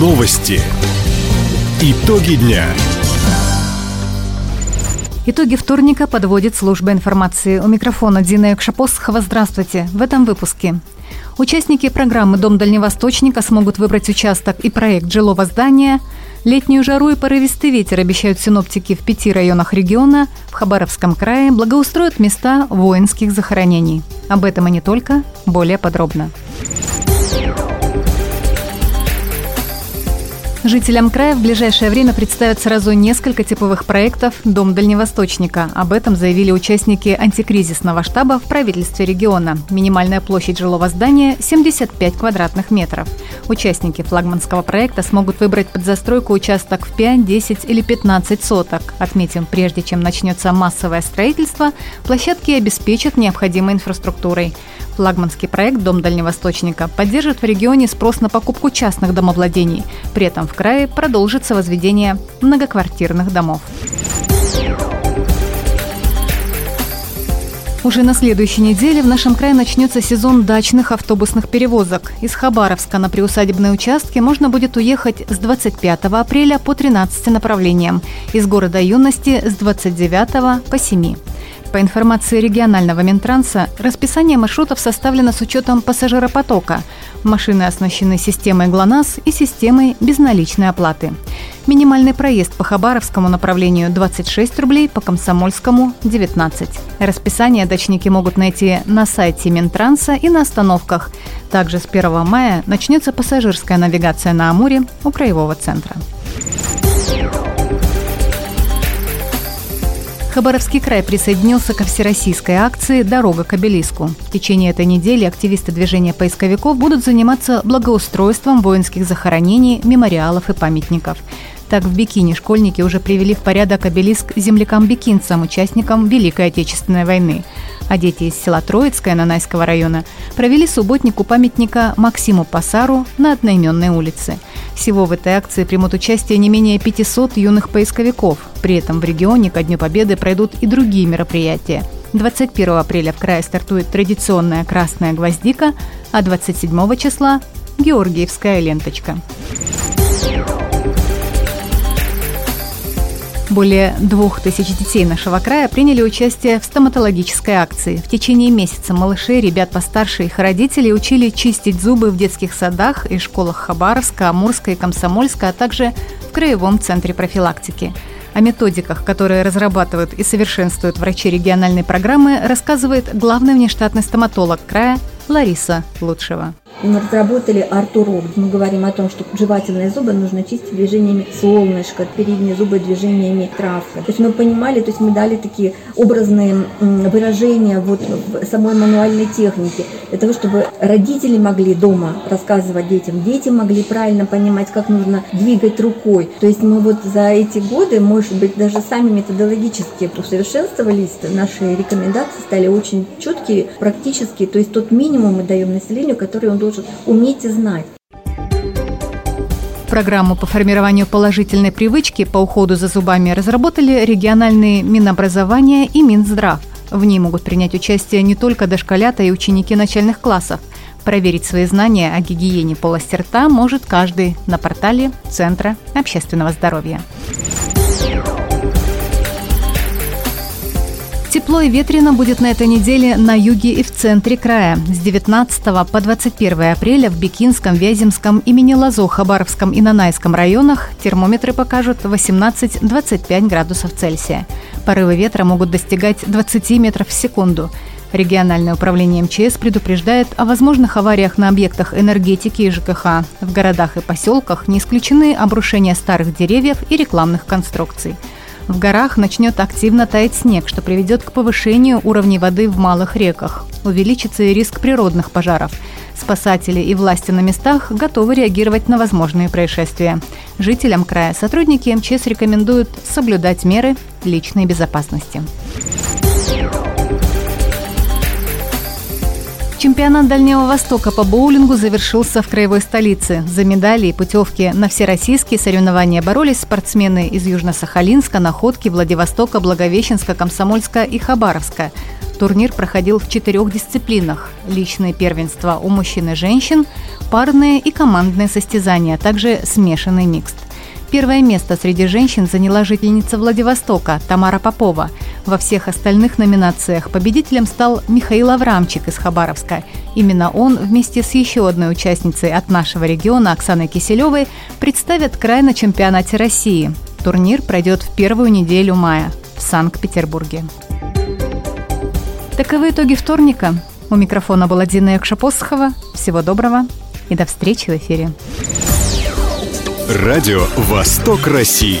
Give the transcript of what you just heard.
Новости. Итоги дня. Итоги вторника подводит служба информации. У микрофона Дина Экшапосхова. Здравствуйте. В этом выпуске. Участники программы «Дом Дальневосточника» смогут выбрать участок и проект жилого здания. Летнюю жару и порывистый ветер обещают синоптики в пяти районах региона. В Хабаровском крае благоустроят места воинских захоронений. Об этом и не только. Более подробно. Жителям края в ближайшее время представят сразу несколько типовых проектов «Дом Дальневосточника». Об этом заявили участники антикризисного штаба в правительстве региона. Минимальная площадь жилого здания – 75 квадратных метров. Участники флагманского проекта смогут выбрать под застройку участок в 5, 10 или 15 соток. Отметим, прежде чем начнется массовое строительство, площадки обеспечат необходимой инфраструктурой. Флагманский проект «Дом Дальневосточника» поддержит в регионе спрос на покупку частных домовладений. При этом в крае продолжится возведение многоквартирных домов. Уже на следующей неделе в нашем крае начнется сезон дачных автобусных перевозок. Из Хабаровска на приусадебные участки можно будет уехать с 25 апреля по 13 направлениям, из города юности с 29 по 7. По информации регионального Минтранса, расписание маршрутов составлено с учетом пассажиропотока. Машины оснащены системой ГЛОНАСС и системой безналичной оплаты. Минимальный проезд по Хабаровскому направлению 26 рублей, по Комсомольскому – 19. Расписание дачники могут найти на сайте Минтранса и на остановках. Также с 1 мая начнется пассажирская навигация на Амуре у Краевого центра. Хабаровский край присоединился ко всероссийской акции «Дорога к обелиску». В течение этой недели активисты движения поисковиков будут заниматься благоустройством воинских захоронений, мемориалов и памятников. Так, в Бикине школьники уже привели в порядок обелиск землякам-бикинцам, участникам Великой Отечественной войны. А дети из села Троицкое Нанайского района провели субботник у памятника Максиму Пасару на одноименной улице. Всего в этой акции примут участие не менее 500 юных поисковиков. При этом в регионе ко Дню Победы пройдут и другие мероприятия. 21 апреля в крае стартует традиционная красная гвоздика, а 27 числа – Георгиевская ленточка. Более двух тысяч детей нашего края приняли участие в стоматологической акции. В течение месяца малышей, ребят постарше их родителей учили чистить зубы в детских садах и школах Хабаровска, Амурска и Комсомольска, а также в Краевом центре профилактики. О методиках, которые разрабатывают и совершенствуют врачи региональной программы, рассказывает главный внештатный стоматолог края Лариса Лучшева. Мы разработали Артуру, где мы говорим о том, что жевательные зубы нужно чистить движениями солнышка, передние зубы движениями травки. То есть мы понимали, то есть мы дали такие образные выражения вот в самой мануальной технике, для того, чтобы родители могли дома рассказывать детям, дети могли правильно понимать, как нужно двигать рукой. То есть мы вот за эти годы, может быть, даже сами методологически усовершенствовались, наши рекомендации стали очень четкие, практические, то есть тот минимум мы даем населению, который он должен уметь и знать. Программу по формированию положительной привычки по уходу за зубами разработали региональные Минобразования и Минздрав. В ней могут принять участие не только дошколята и ученики начальных классов. Проверить свои знания о гигиене полости рта может каждый на портале Центра общественного здоровья. Тепло и ветрено будет на этой неделе на юге и в центре края. С 19 по 21 апреля в Бикинском, Вяземском, имени Лазо, Хабаровском и Нанайском районах термометры покажут 18-25 градусов Цельсия. Порывы ветра могут достигать 20 метров в секунду. Региональное управление МЧС предупреждает о возможных авариях на объектах энергетики и ЖКХ. В городах и поселках не исключены обрушения старых деревьев и рекламных конструкций. В горах начнет активно таять снег, что приведет к повышению уровней воды в малых реках. Увеличится и риск природных пожаров. Спасатели и власти на местах готовы реагировать на возможные происшествия. Жителям края сотрудники МЧС рекомендуют соблюдать меры личной безопасности. Чемпионат Дальнего Востока по боулингу завершился в краевой столице. За медали и путевки на всероссийские соревнования боролись спортсмены из Южно-Сахалинска, Находки, Владивостока, Благовещенска, Комсомольска и Хабаровска. Турнир проходил в четырех дисциплинах – личные первенства у мужчин и женщин, парные и командные состязания, а также смешанный микст. Первое место среди женщин заняла жительница Владивостока Тамара Попова. Во всех остальных номинациях победителем стал Михаил Аврамчик из Хабаровска. Именно он вместе с еще одной участницей от нашего региона Оксаной Киселевой представят край на чемпионате России. Турнир пройдет в первую неделю мая в Санкт-Петербурге. Таковы итоги вторника. У микрофона была Дина Якшапосхова. Всего доброго и до встречи в эфире. Радио «Восток России».